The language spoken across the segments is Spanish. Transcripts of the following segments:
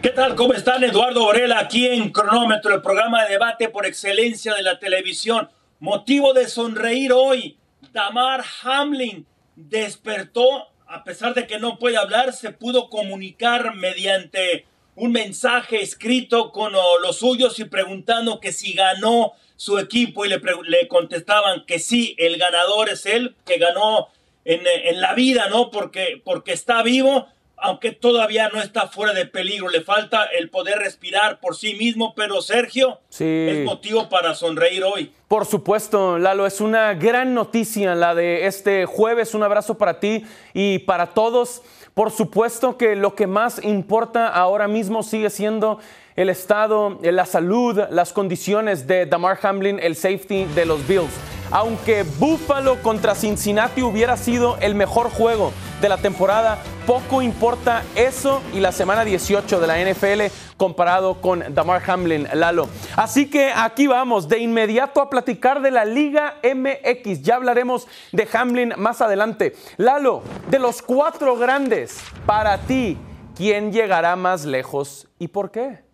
¿Qué tal? ¿Cómo están? Eduardo Borela aquí en Cronómetro, el programa de debate por excelencia de la televisión. Motivo de sonreír hoy. Damar Hamlin despertó, a pesar de que no puede hablar, se pudo comunicar mediante un mensaje escrito con los suyos y preguntando que si ganó su equipo y le, le contestaban que sí, el ganador es él, que ganó en, en la vida, ¿no? Porque, porque está vivo aunque todavía no está fuera de peligro, le falta el poder respirar por sí mismo, pero Sergio es motivo para sonreír hoy. Por supuesto, Lalo, es una gran noticia la de este jueves. Un abrazo para ti y para todos. Por supuesto que lo que más importa ahora mismo sigue siendo el estado, la salud, las condiciones de Damar Hamlin, el safety de los Bills. Aunque Buffalo contra Cincinnati hubiera sido el mejor juego de la temporada, poco importa eso y la semana 18 de la NFL comparado con Damar Hamlin, Lalo. Así que aquí vamos de inmediato a platicar de la Liga MX. Ya hablaremos de Hamlin más adelante. Lalo, de los cuatro grandes, para ti, ¿quién llegará más lejos y por qué?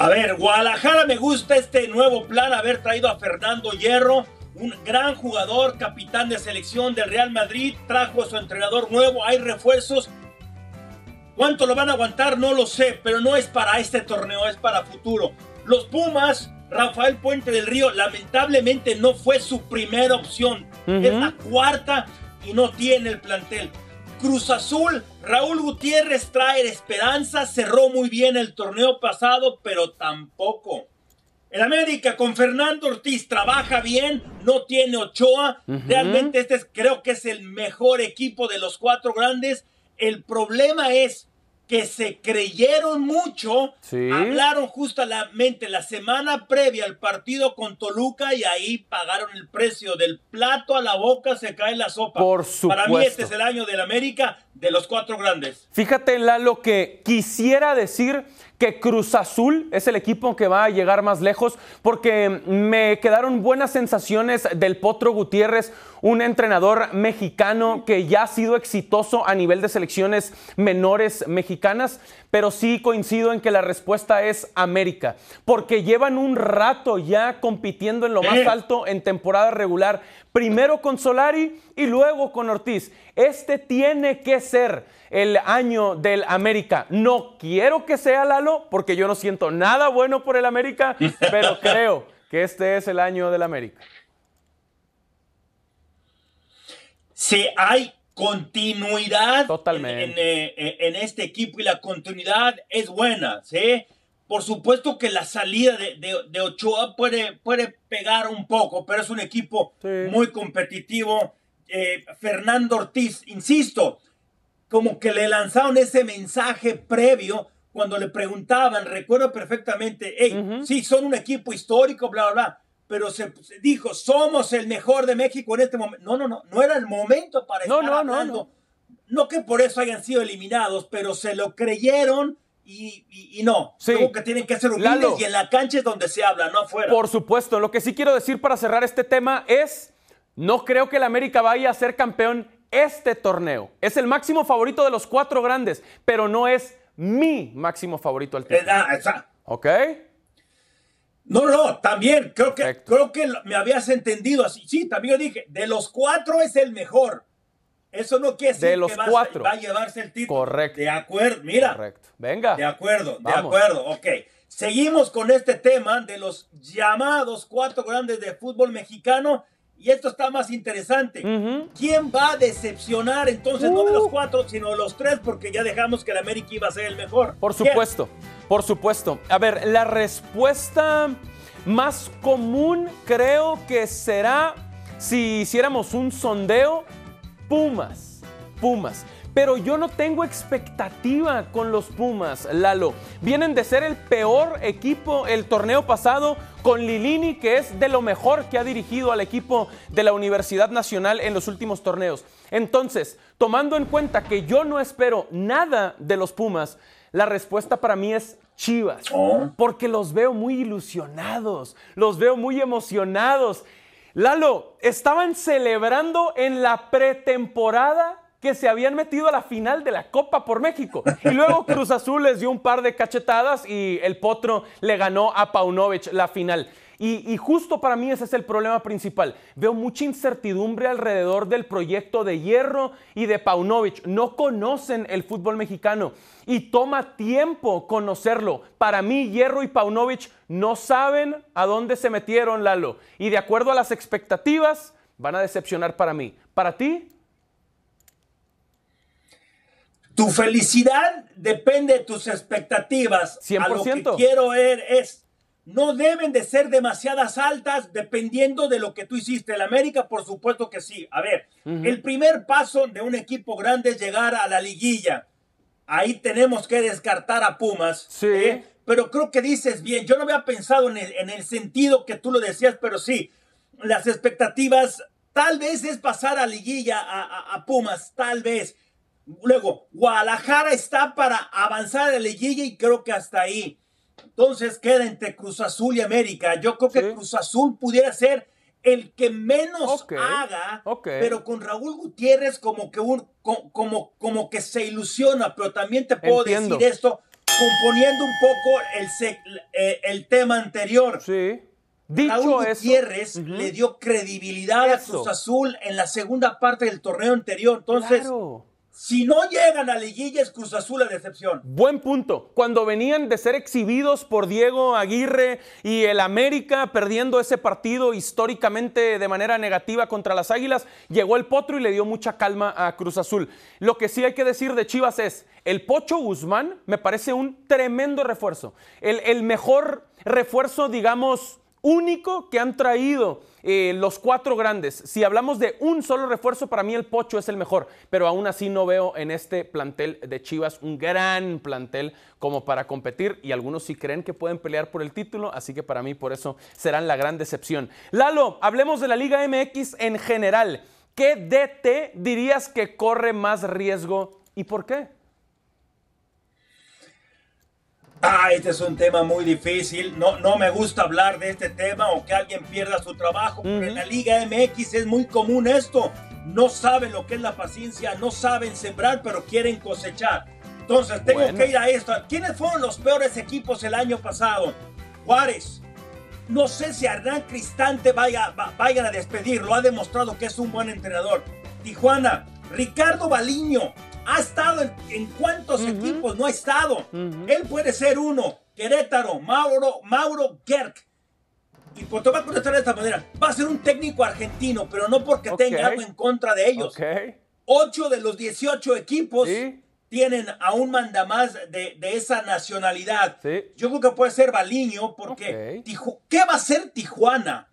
A ver, Guadalajara me gusta este nuevo plan, haber traído a Fernando Hierro, un gran jugador, capitán de selección del Real Madrid, trajo a su entrenador nuevo, hay refuerzos. ¿Cuánto lo van a aguantar? No lo sé, pero no es para este torneo, es para futuro. Los Pumas, Rafael Puente del Río, lamentablemente no fue su primera opción. Es la cuarta y no tiene el plantel. Cruz Azul, Raúl Gutiérrez trae esperanza, cerró muy bien el torneo pasado, pero tampoco. El América con Fernando Ortiz trabaja bien, no tiene Ochoa. Realmente este creo que es el mejor equipo de los cuatro grandes. El problema es que se creyeron mucho, hablaron justamente la semana previa al partido con Toluca y ahí pagaron el precio del plato a la boca, se cae la sopa. Por supuesto. Para mí este es el año del América de los cuatro grandes. Fíjate, Lalo, que quisiera decir que Cruz Azul es el equipo que va a llegar más lejos, porque me quedaron buenas sensaciones del Potro Gutiérrez, un entrenador mexicano que ya ha sido exitoso a nivel de selecciones menores mexicanas, pero sí coincido en que la respuesta es América, porque llevan un rato ya compitiendo en lo más alto en temporada regular, primero con Solari y luego con Ortiz. Este tiene que ser el año del América. No quiero que sea Lalo, porque yo no siento nada bueno por el América, pero creo que este es el año del América. Si hay continuidad Totalmente. En, eh, en, este equipo y la continuidad es buena, ¿sí? Por supuesto que la salida de, Ochoa puede, puede, pegar un poco, pero es un equipo muy competitivo. Eh, Fernando Ortiz, insisto, como que le lanzaron ese mensaje previo cuando le preguntaban, recuerdo perfectamente, hey, sí, son un equipo histórico, bla, bla, bla, pero se, dijo, somos el mejor de México en este momento. No, no, no, no era el momento para estar no, hablando. No, no, que por eso hayan sido eliminados, pero se lo creyeron y, no. Sí. que tienen que ser humildes y en la cancha es donde se habla, no afuera. Por supuesto, lo que sí quiero decir para cerrar este tema es, no creo que el América vaya a ser campeón este torneo. Es el máximo favorito de los cuatro grandes, pero no es mi máximo favorito al título. ¿Ok? No, no, también creo que, creo que me habías entendido así. Sí, también yo dije, de los cuatro es el mejor. Eso no quiere decir de los que cuatro. va a llevarse el título. Correcto. De acuerdo, mira. Correcto. Venga. De acuerdo, de acuerdo. Ok. Seguimos con este tema de los llamados cuatro grandes de fútbol mexicano y esto está más interesante. ¿Quién va a decepcionar entonces no de los uh. cuatro, sino de los tres? Porque ya dejamos que el América iba a ser el mejor. Por supuesto, por supuesto. A ver, la respuesta más común creo que será si hiciéramos un sondeo, Pumas. Pumas. Pero yo no tengo expectativa con los Pumas, Lalo. Vienen de ser el peor equipo el torneo pasado con Lilini, que es de lo mejor que ha dirigido al equipo de la Universidad Nacional en los últimos torneos. Entonces, tomando en cuenta que yo no espero nada de los Pumas, la respuesta para mí es Chivas, oh. porque los veo muy ilusionados, los veo muy emocionados. Lalo, estaban celebrando en la pretemporada que se habían metido a la final de la Copa por México. Y luego Cruz Azul les dio un par de cachetadas y el Potro le ganó a Paunovic la final. Y, justo para mí ese es el problema principal. Veo mucha incertidumbre alrededor del proyecto de Hierro y de Paunovic. No conocen el fútbol mexicano y toma tiempo conocerlo. Para mí, Hierro y Paunovic no saben a dónde se metieron, Lalo. Y de acuerdo a las expectativas, van a decepcionar para mí. ¿Para ti? Tu felicidad depende de tus expectativas. 100%. A lo que quiero ver es no deben de ser demasiadas altas dependiendo de lo que tú hiciste. El América, por supuesto que sí. A ver, el primer paso de un equipo grande es llegar a la liguilla. Ahí tenemos que descartar a Pumas. Sí. ¿eh? Pero creo que dices bien. Yo no había pensado en el, sentido que tú lo decías, pero sí. Las expectativas, tal vez es pasar a liguilla a, Pumas, tal vez. Luego, Guadalajara está para avanzar la liguilla y creo que hasta ahí. Entonces queda entre Cruz Azul y América. Yo creo que Cruz Azul pudiera ser el que menos haga, pero con Raúl Gutiérrez como que un como, como que se ilusiona, pero también te puedo decir esto componiendo un poco el, eh, el tema anterior. Sí. Dicho Raúl Gutiérrez le dio credibilidad a Cruz Azul en la segunda parte del torneo anterior. Entonces, si no llegan a liguillas, Cruz Azul a decepción. Buen punto. Cuando venían de ser exhibidos por Diego Aguirre y el América perdiendo ese partido históricamente de manera negativa contra las Águilas, llegó el Potro y le dio mucha calma a Cruz Azul. Lo que sí hay que decir de Chivas es, el Pocho Guzmán me parece un tremendo refuerzo. El, el mejor refuerzo, digamos, único que han traído eh, los cuatro grandes. Si hablamos de un solo refuerzo, para mí el Pocho es el mejor, pero aún así no veo en este plantel de Chivas un gran plantel como para competir y algunos sí creen que pueden pelear por el título, así que para mí por eso serán la gran decepción. Lalo, hablemos de la Liga MX en general. ¿Qué DT dirías que corre más riesgo y por qué? Ah, este es un tema muy difícil. No, no me gusta hablar de este tema o que alguien pierda su trabajo. En la Liga MX es muy común esto. No saben lo que es la paciencia, no saben sembrar, pero quieren cosechar. Entonces tengo que ir a esto. ¿Quiénes fueron los peores equipos el año pasado? Juárez. No sé si Hernán Cristante vaya, vayan a despedirlo. Ha demostrado que es un buen entrenador. Tijuana. Ricardo Baliño ha estado en, cuántos equipos no ha estado. Él puede ser uno. Querétaro, Mauro, Mauro Gerk. Y por voy a contestar de esta manera. Va a ser un técnico argentino, pero no porque tenga algo en contra de ellos. Ocho de los 18 equipos tienen a un mandamás de, de esa nacionalidad. Yo creo que puede ser Baliño, porque ¿qué va a ser Tijuana?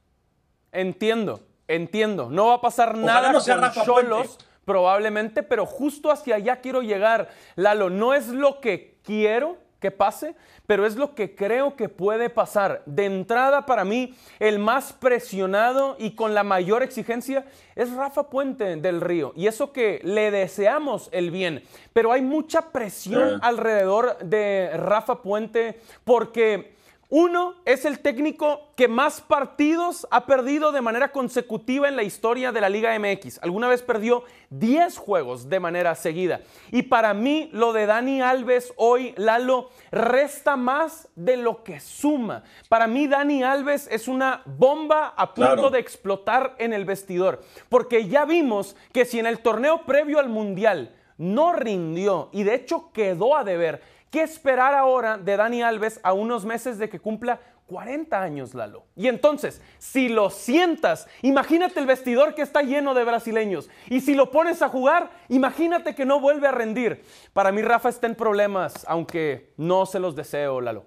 Entiendo, entiendo. No va a pasar nada con Cholos probablemente, pero justo hacia allá quiero llegar. Lalo, no es lo que quiero que pase, pero es lo que creo que puede pasar. De entrada, para mí, el más presionado y con la mayor exigencia es Rafa Puente del Río. Y eso que le deseamos el bien, pero hay mucha presión alrededor de Rafa Puente porque uno es el técnico que más partidos ha perdido de manera consecutiva en la historia de la Liga MX. Alguna vez perdió 10 juegos de manera seguida. Y para mí lo de Dani Alves hoy, Lalo, resta más de lo que suma. Para mí Dani Alves es una bomba a punto de explotar en el vestidor. Porque ya vimos que si en el torneo previo al Mundial no rindió y de hecho quedó a deber, ¿Qué esperar ahora de Dani Alves a unos meses de que cumpla 40 años, Lalo? Y entonces, si lo sientas, imagínate el vestidor que está lleno de brasileños. Y si lo pones a jugar, imagínate que no vuelve a rendir. Para mí, Rafa está en problemas, aunque no se los deseo, Lalo.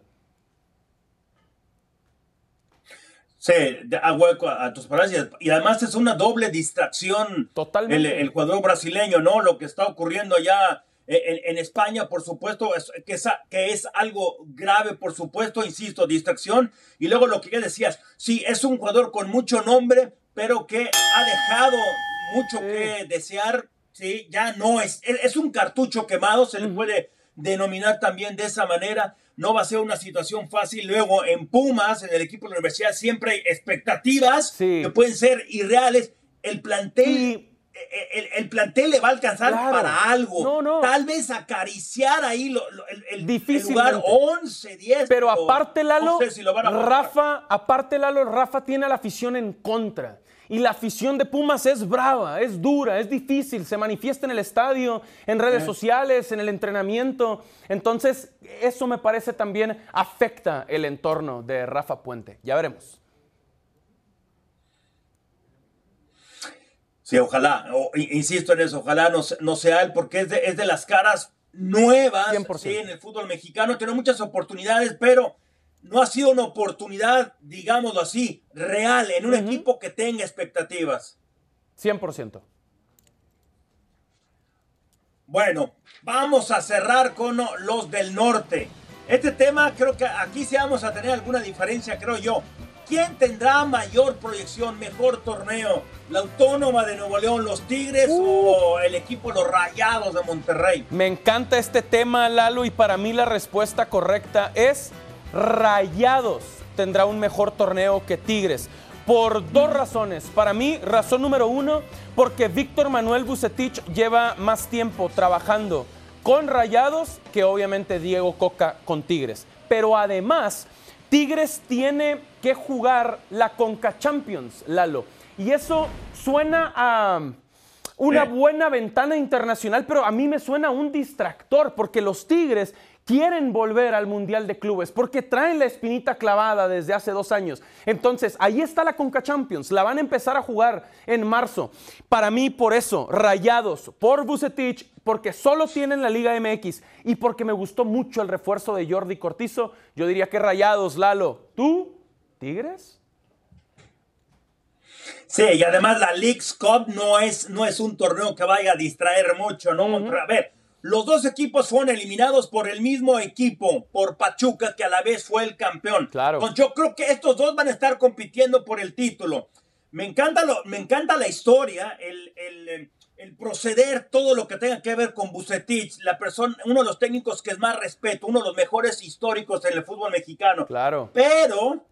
Sí, a hueco a tus palabras. Y además es una doble distracción. Totalmente. El, el jugador brasileño, ¿no? Lo que está ocurriendo allá en, España, por supuesto, es, que, es, que es algo grave, por supuesto, insisto, distracción. Y luego lo que ya decías, sí, es un jugador con mucho nombre, pero que ha dejado mucho que desear, sí, ya no es, es un cartucho quemado, se le puede denominar también de esa manera. No va a ser una situación fácil. Luego en Pumas, en el equipo de la universidad, siempre hay expectativas que pueden ser irreales. El plantel el, plantel le va a alcanzar para algo. Tal vez acariciar ahí el, lugar 11, 10. Pero aparte, Lalo, Rafa, aparte, Lalo, Rafa tiene a la afición en contra. Y la afición de Pumas es brava, es dura, es difícil, se manifiesta en el estadio, en redes sociales, en el entrenamiento. Entonces, eso me parece también afecta el entorno de Rafa Puente. Ya veremos. Sí, ojalá, insisto en eso, ojalá no, sea él, porque es de, es de las caras nuevas en el fútbol mexicano. Tiene muchas oportunidades, pero no ha sido una oportunidad, digámoslo así, real en un equipo que tenga expectativas. 100%. Bueno, vamos a cerrar con los del norte. Este tema creo que aquí sí vamos a tener alguna diferencia, creo yo. ¿Quién tendrá mayor proyección, mejor torneo? ¿La Autónoma de Nuevo León, los Tigres uh. o el equipo Los Rayados de Monterrey? Me encanta este tema, Lalo, y para mí la respuesta correcta es Rayados tendrá un mejor torneo que Tigres. Por dos razones. Para mí, razón número uno, porque Víctor Manuel Bucetich lleva más tiempo trabajando con Rayados que obviamente Diego Coca con Tigres. Pero además, Tigres tiene que jugar la Conca Champions, Lalo. Y eso suena a una buena ventana internacional, pero a mí me suena un distractor, porque los Tigres quieren volver al Mundial de Clubes porque traen la espinita clavada desde hace dos años. Entonces, ahí está la Conca Champions, la van a empezar a jugar en marzo. Para mí, por eso, rayados por Bucetich, porque solo tienen la Liga MX y porque me gustó mucho el refuerzo de Jordi Cortizo, yo diría que rayados, Lalo. ¿Tú, Tigres? Sí, y además la League's Cup no es, no es un torneo que vaya a distraer mucho, ¿no? A ver, los dos equipos fueron eliminados por el mismo equipo, por Pachuca, que a la vez fue el campeón. Claro. yo creo que estos dos van a estar compitiendo por el título. Me encanta, lo, me encanta la historia, el, el, proceder, todo lo que tenga que ver con Bucetich, la persona, uno de los técnicos que es más respeto, uno de los mejores históricos en el fútbol mexicano. Claro. Pero,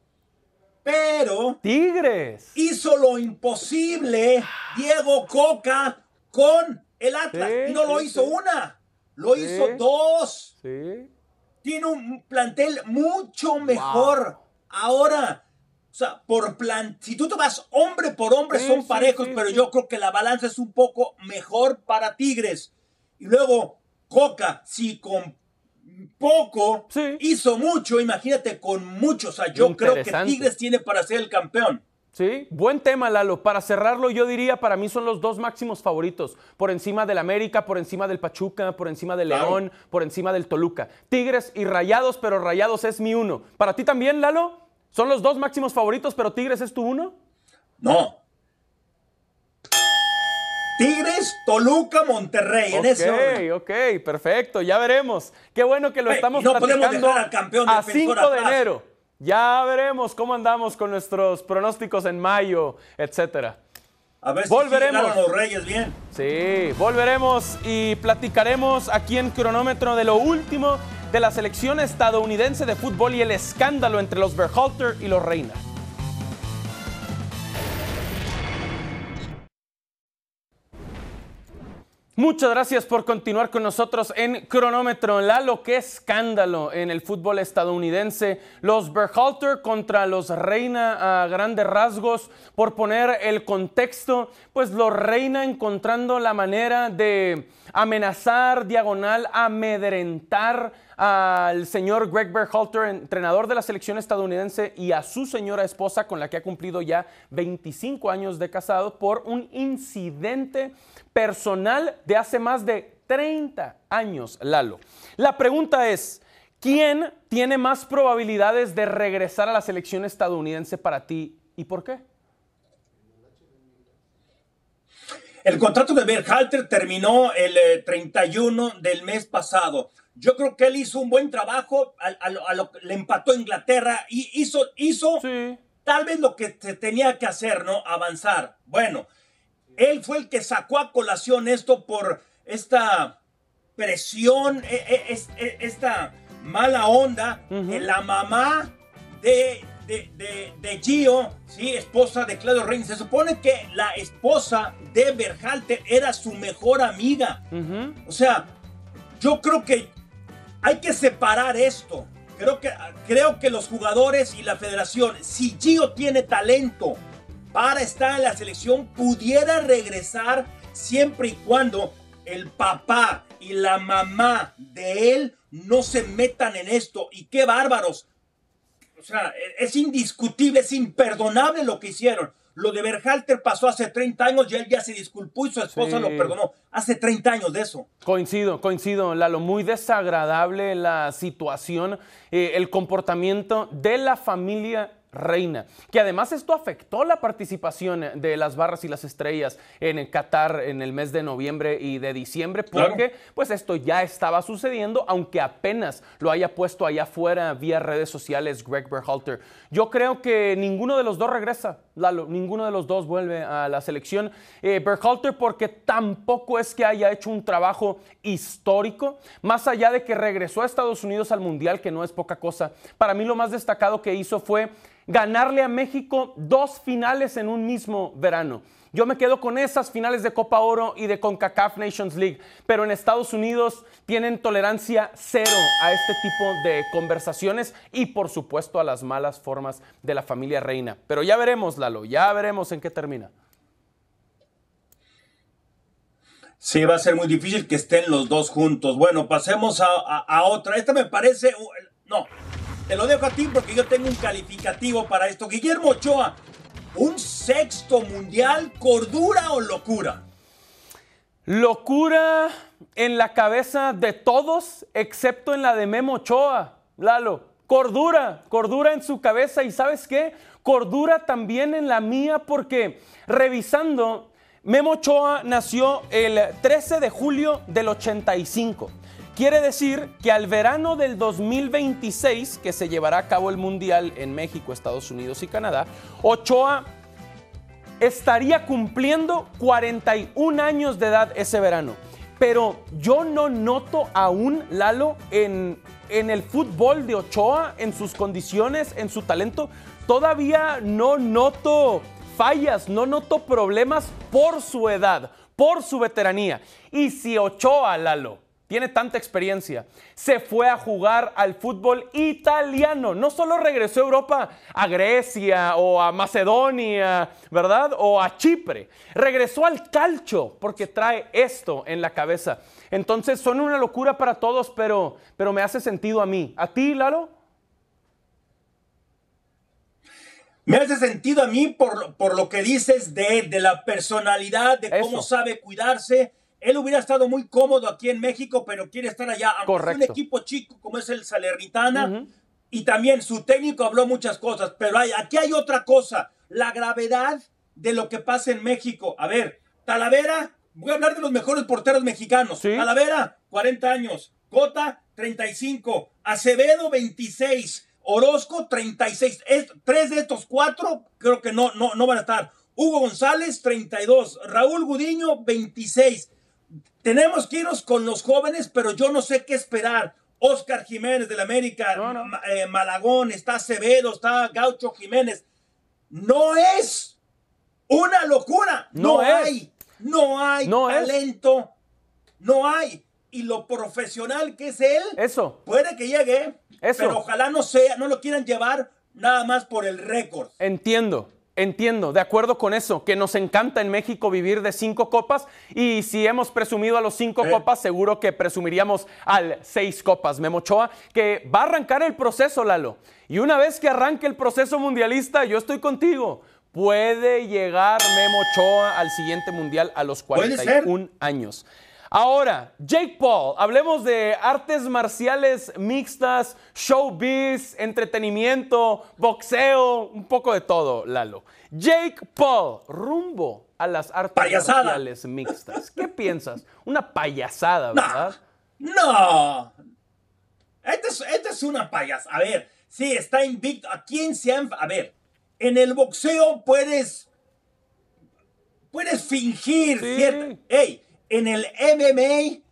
pero. Tigres. Hizo lo imposible Diego Coca con el Atlas. y no lo hizo una. Lo hizo dos. Tiene un plantel mucho mejor. Ahora, o sea, por plan, si tú te vas hombre por hombre, son parejos, pero yo creo que la balanza es un poco mejor para Tigres. Y luego, Coca, si con poco hizo mucho, imagínate con mucho. O sea, yo creo que Tigres tiene para ser el campeón. Sí, buen tema, Lalo. Para cerrarlo, yo diría, para mí son los dos máximos favoritos. Por encima del América, por encima del Pachuca, por encima del León, por encima del Toluca. Tigres y Rayados, pero Rayados es mi uno. ¿Para ti también, Lalo? ¿Son los dos máximos favoritos, pero Tigres es tu uno? No. Tigres, Toluca, Monterrey, en ese Ok, ok, perfecto, ya veremos. Qué bueno que lo estamos no podemos dejar al campeón a 5 de enero. Ya veremos cómo andamos con nuestros pronósticos en mayo, etcétera. A ver si volveremos. los Reyes bien. Sí, volveremos y platicaremos aquí en cronómetro de lo último de la selección estadounidense de fútbol y el escándalo entre los Berhalter y los Reina. Muchas gracias por continuar con nosotros en Cronómetro. Lalo, qué escándalo en el fútbol estadounidense. Los Berhalter contra los Reina a grandes rasgos. Por poner el contexto, pues los Reina encontrando la manera de amenazar, diagonal, amedrentar al señor Greg Berhalter, entrenador de la selección estadounidense, y a su señora esposa, con la que ha cumplido ya 25 años de casado, por un incidente personal de hace más de 30 años, Lalo. La pregunta es, ¿quién tiene más probabilidades de regresar a la selección estadounidense para ti y por qué? El contrato de Berhalter terminó el 31 eh, del mes pasado. Yo creo que él hizo un buen trabajo, a, lo, le empató a Inglaterra y hizo, hizo tal vez lo que se tenía que hacer, ¿no? Avanzar. Bueno, él fue el que sacó a colación esto por esta presión, e, e, e, esta mala onda. La mamá de de, Gio, ¿sí? esposa de Claudio Reigns. Se supone que la esposa de Berhalter era su mejor amiga. O sea, yo creo que hay que separar esto. Creo que, creo que los jugadores y la federación, si Gio tiene talento para estar en la selección, pudiera regresar siempre y cuando el papá y la mamá de él no se metan en esto. Y qué bárbaros. O sea, es indiscutible, es imperdonable lo que hicieron. Lo de Berhalter pasó hace 30 años y él ya se disculpó y su esposa lo perdonó. Hace 30 años de eso. Coincido, coincido, Lalo. Muy desagradable la situación, eh, el comportamiento de la familia reina. Que además esto afectó la participación de las barras y las estrellas en Qatar en el mes de noviembre y de diciembre, porque pues esto ya estaba sucediendo, aunque apenas lo haya puesto allá afuera vía redes sociales Greg Berhalter. Yo creo que ninguno de los dos regresa, Lalo, ninguno de los dos vuelve a la selección. Eh, Berhalter porque tampoco es que haya hecho un trabajo histórico, más allá de que regresó a Estados Unidos al Mundial, que no es poca cosa. Para mí lo más destacado que hizo fue ganarle a México dos finales en un mismo verano. Yo me quedo con esas finales de Copa Oro y de CONCACAF Nations League, pero en Estados Unidos tienen tolerancia cero a este tipo de conversaciones y por supuesto a las malas formas de la familia reina. Pero ya veremos, Ya veremos en qué termina. Sí, va a ser muy difícil que estén los dos juntos. Bueno, pasemos a, a otra. Esta me parece... No, te lo dejo a ti porque yo tengo un calificativo para esto. Guillermo Ochoa, un sexto mundial, cordura o locura. Locura en la cabeza de todos, excepto en la de Memo Ochoa, Lalo. Cordura, cordura en su cabeza y sabes qué? Cordura también en la mía porque revisando, Memo Ochoa nació el 13 de julio del 85. Quiere decir que al verano del 2026, que se llevará a cabo el Mundial en México, Estados Unidos y Canadá, Ochoa estaría cumpliendo 41 años de edad ese verano. Pero yo no noto aún, Lalo, en, en el fútbol de Ochoa, en sus condiciones, en su talento, todavía no noto fallas, no noto problemas por su edad, por su veteranía. Y si Ochoa, Lalo, tiene tanta experiencia, se fue a jugar al fútbol italiano. No solo regresó a Europa, a Grecia o a Macedonia, ¿verdad? O a Chipre. Regresó al calcio porque trae esto en la cabeza. Entonces son una locura para todos, pero, pero me hace sentido a mí. ¿A ti, Lalo? Me hace sentido a mí por, por lo que dices de, de la personalidad, de cómo sabe cuidarse él hubiera estado muy cómodo aquí en México, pero quiere estar allá. Correcto. Un equipo chico como es el Salernitana. Y también su técnico habló muchas cosas, pero hay, aquí hay otra cosa, la gravedad de lo que pasa en México. A ver, Talavera, voy a hablar de los mejores porteros mexicanos. Talavera, 40 años. Cota, 35. Acevedo, 26. Orozco, 36. tres de estos cuatro creo que no, no, no van a estar. Hugo González, 32. Raúl Gudiño, 26. Tenemos que irnos con los jóvenes, pero yo no sé qué esperar. Oscar Jiménez del América, eh, Malagón, está Acevedo, está Gaucho Jiménez. No es una locura. No, hay. No hay talento. No hay. Y lo profesional que es él. Eso. Puede que llegue. Eso. Pero ojalá no sea, no lo quieran llevar nada más por el récord. Entiendo. Entiendo, de acuerdo con eso, que nos encanta en México vivir de cinco copas y si hemos presumido a los cinco copas, seguro que presumiríamos al seis copas. Memochoa, que va a arrancar el proceso, Lalo. Y una vez que arranque el proceso mundialista, yo estoy contigo. Puede llegar Memochoa al siguiente mundial a los 41 años. Ahora, Jake Paul, hablemos de artes marciales mixtas, showbiz, entretenimiento, boxeo, un poco de todo, Lalo. Jake Paul, rumbo a las artes marciales mixtas. ¿Qué piensas? Una payasada, ¿verdad? No. Esta es, es una payasada. A ver, sí, está invicto. ¿A quién se han.? A ver, en el boxeo puedes. Puedes fingir, ¿cierto? ¡Ey! En el MMA,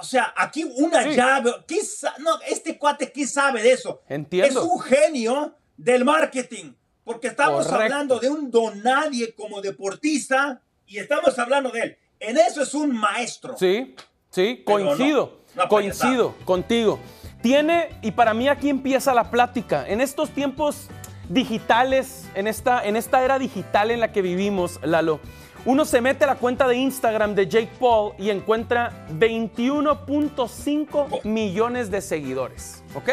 o sea, aquí una llave, no, este cuate, ¿qué sabe de eso? Entiendo. Es un genio, del marketing, porque estamos hablando de un donadie como deportista y estamos hablando de él. En eso es un maestro. Sí, sí, coincido, coincido contigo. Tiene, y para mí aquí empieza la plática, en estos tiempos digitales, en esta, en esta era digital en la que vivimos, Lalo, uno se mete a la cuenta de Instagram de Jake Paul y encuentra 21.5 millones de seguidores. ¿Ok?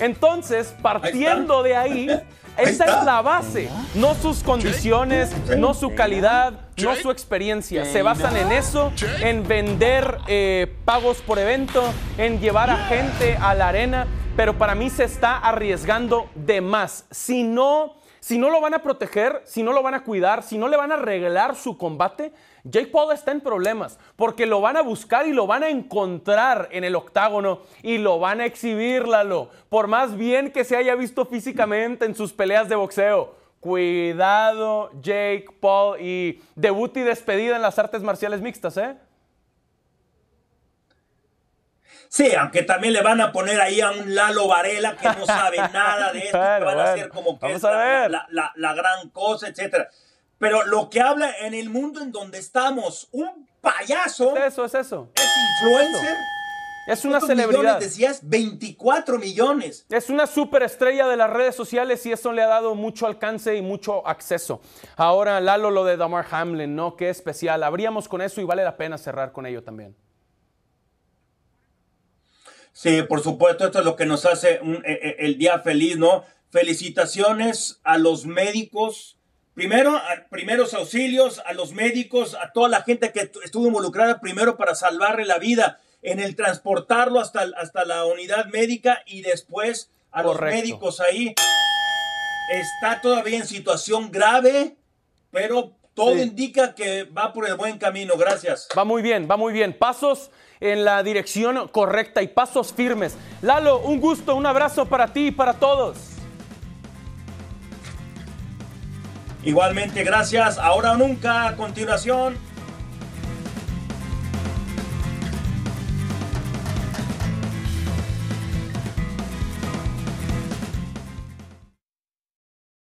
Entonces, partiendo de ahí, esa es la base. No sus condiciones, no su calidad, no su experiencia. Se basan en eso, en vender eh, pagos por evento, en llevar a gente a la arena. Pero para mí se está arriesgando de más. Si no si no lo van a proteger, si no lo van a cuidar, si no le van a arreglar su combate, Jake Paul está en problemas porque lo van a buscar y lo van a encontrar en el octágono y lo van a exhibir, por más bien que se haya visto físicamente en sus peleas de boxeo. Cuidado, Jake Paul, y debut y despedida en las artes marciales mixtas, ¿eh? Sí, aunque también le van a poner ahí a un Lalo Varela que no sabe nada de esto, que van a hacer como que es la, gran cosa, etcétera. Pero lo que habla en el mundo en donde estamos, un payaso. Es eso, es eso. Es influencer. Es una celebridad. millones decías? 24 millones. Es una superestrella de las redes sociales y eso le ha dado mucho alcance y mucho acceso. Ahora, Lalo, lo de Damar Hamlin, ¿no? Qué especial. Abríamos con eso y vale la pena cerrar con ello también. Sí, por supuesto, esto es lo que nos hace eh, eh, el día feliz, ¿no? Felicitaciones a los médicos, primero, a primeros auxilios, a los médicos, a toda la gente que estuvo involucrada primero para salvarle la vida, en el transportarlo hasta, hasta la unidad médica y después a los médicos ahí. Está todavía en situación grave, pero todo indica que va por el buen camino. Gracias. Va muy bien, va muy bien. Pasos en la dirección correcta y pasos firmes. Lalo, un gusto, un abrazo para ti y para todos. Igualmente, gracias. Ahora o nunca, a continuación,